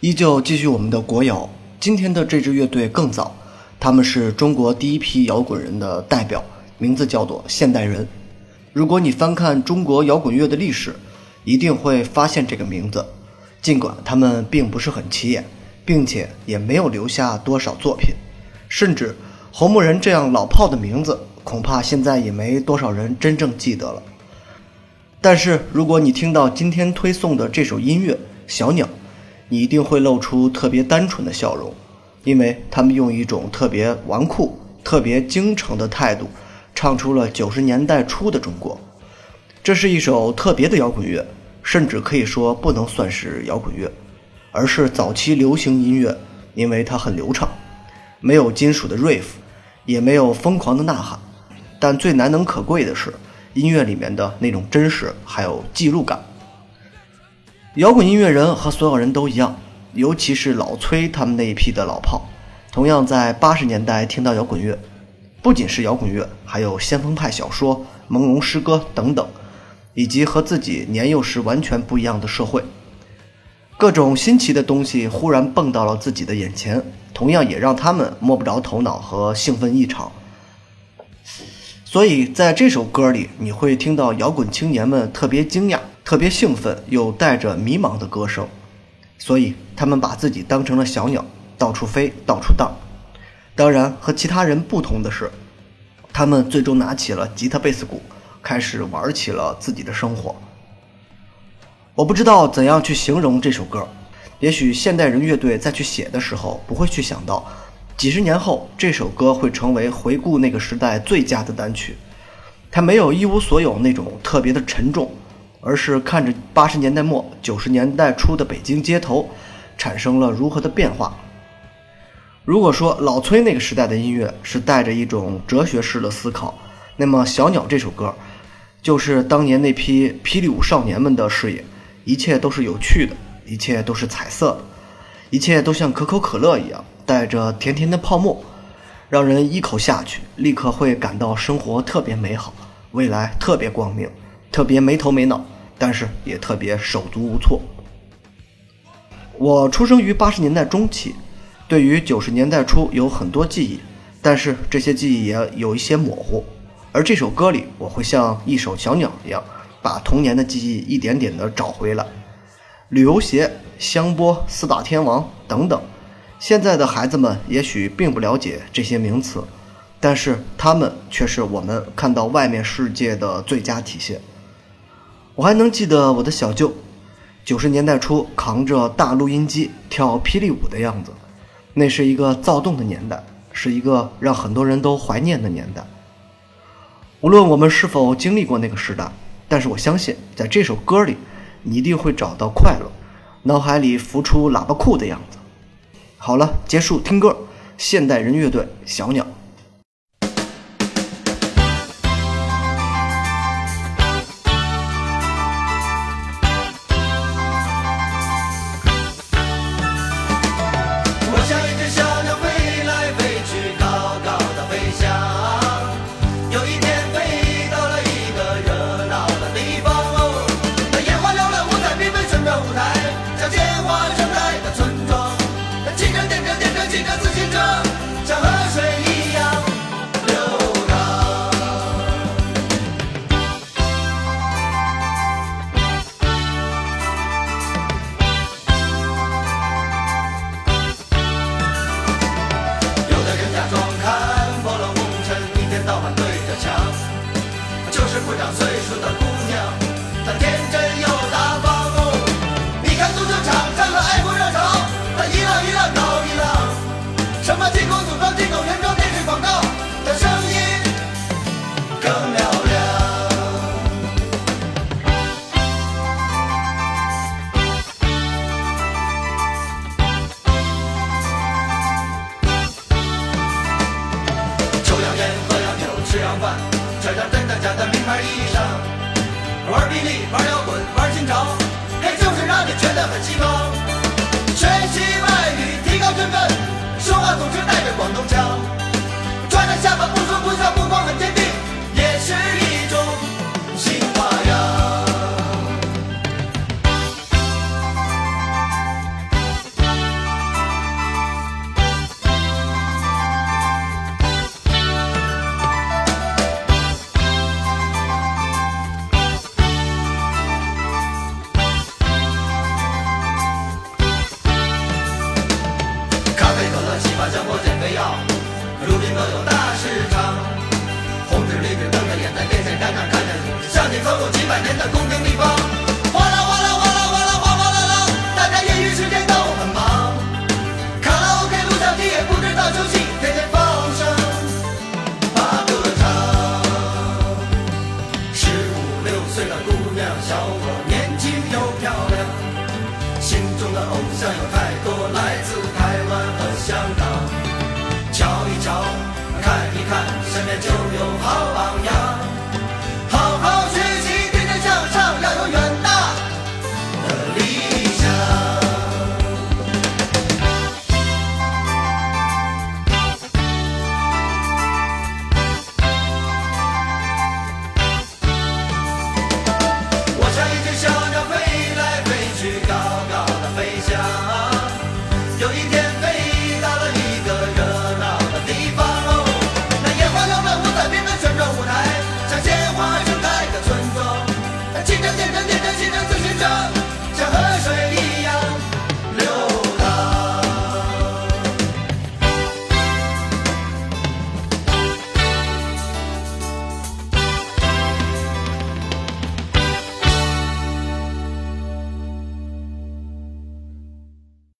依旧继续我们的国谣。今天的这支乐队更早，他们是中国第一批摇滚人的代表，名字叫做现代人。如果你翻看中国摇滚乐的历史，一定会发现这个名字。尽管他们并不是很起眼，并且也没有留下多少作品，甚至红木人这样老炮的名字，恐怕现在也没多少人真正记得了。但是如果你听到今天推送的这首音乐《小鸟》，你一定会露出特别单纯的笑容，因为他们用一种特别纨绔、特别京城的态度，唱出了九十年代初的中国。这是一首特别的摇滚乐，甚至可以说不能算是摇滚乐，而是早期流行音乐，因为它很流畅，没有金属的 riff，也没有疯狂的呐喊，但最难能可贵的是音乐里面的那种真实，还有记录感。摇滚音乐人和所有人都一样，尤其是老崔他们那一批的老炮，同样在八十年代听到摇滚乐，不仅是摇滚乐，还有先锋派小说、朦胧诗歌等等，以及和自己年幼时完全不一样的社会，各种新奇的东西忽然蹦到了自己的眼前，同样也让他们摸不着头脑和兴奋异常。所以在这首歌里，你会听到摇滚青年们特别惊讶。特别兴奋又带着迷茫的歌声，所以他们把自己当成了小鸟，到处飞，到处荡。当然，和其他人不同的是，他们最终拿起了吉他、贝斯、鼓，开始玩起了自己的生活。我不知道怎样去形容这首歌，也许现代人乐队在去写的时候，不会去想到，几十年后这首歌会成为回顾那个时代最佳的单曲。它没有一无所有那种特别的沉重。而是看着八十年代末九十年代初的北京街头，产生了如何的变化。如果说老崔那个时代的音乐是带着一种哲学式的思考，那么《小鸟》这首歌，就是当年那批霹雳舞少年们的视野，一切都是有趣的，一切都是彩色的，一切都像可口可乐一样，带着甜甜的泡沫，让人一口下去，立刻会感到生活特别美好，未来特别光明。特别没头没脑，但是也特别手足无措。我出生于八十年代中期，对于九十年代初有很多记忆，但是这些记忆也有一些模糊。而这首歌里，我会像一首小鸟一样，把童年的记忆一点点的找回来。旅游鞋、香波、四大天王等等，现在的孩子们也许并不了解这些名词，但是他们却是我们看到外面世界的最佳体现。我还能记得我的小舅，九十年代初扛着大录音机跳霹雳舞的样子，那是一个躁动的年代，是一个让很多人都怀念的年代。无论我们是否经历过那个时代，但是我相信，在这首歌里，你一定会找到快乐，脑海里浮出喇叭裤的样子。好了，结束听歌，现代人乐队小鸟。最初穿上真的假的？名牌衣裳玩儿宾利玩儿摇滚玩儿心潮嘿就是让你觉得很奇葩。学习班法像我减肥药，如今都有大市场。红纸绿纸瞪着眼在电线杆上看着你，像你走过几百年的宫廷地方。哗啦哗啦哗啦哗啦哗哗啦啦，大家业余时间都很忙，卡拉 OK 录像机也不知道休息，天天放声把歌唱。十五六岁的姑娘小伙年轻又漂亮，心中的偶像有太多，就有好榜样。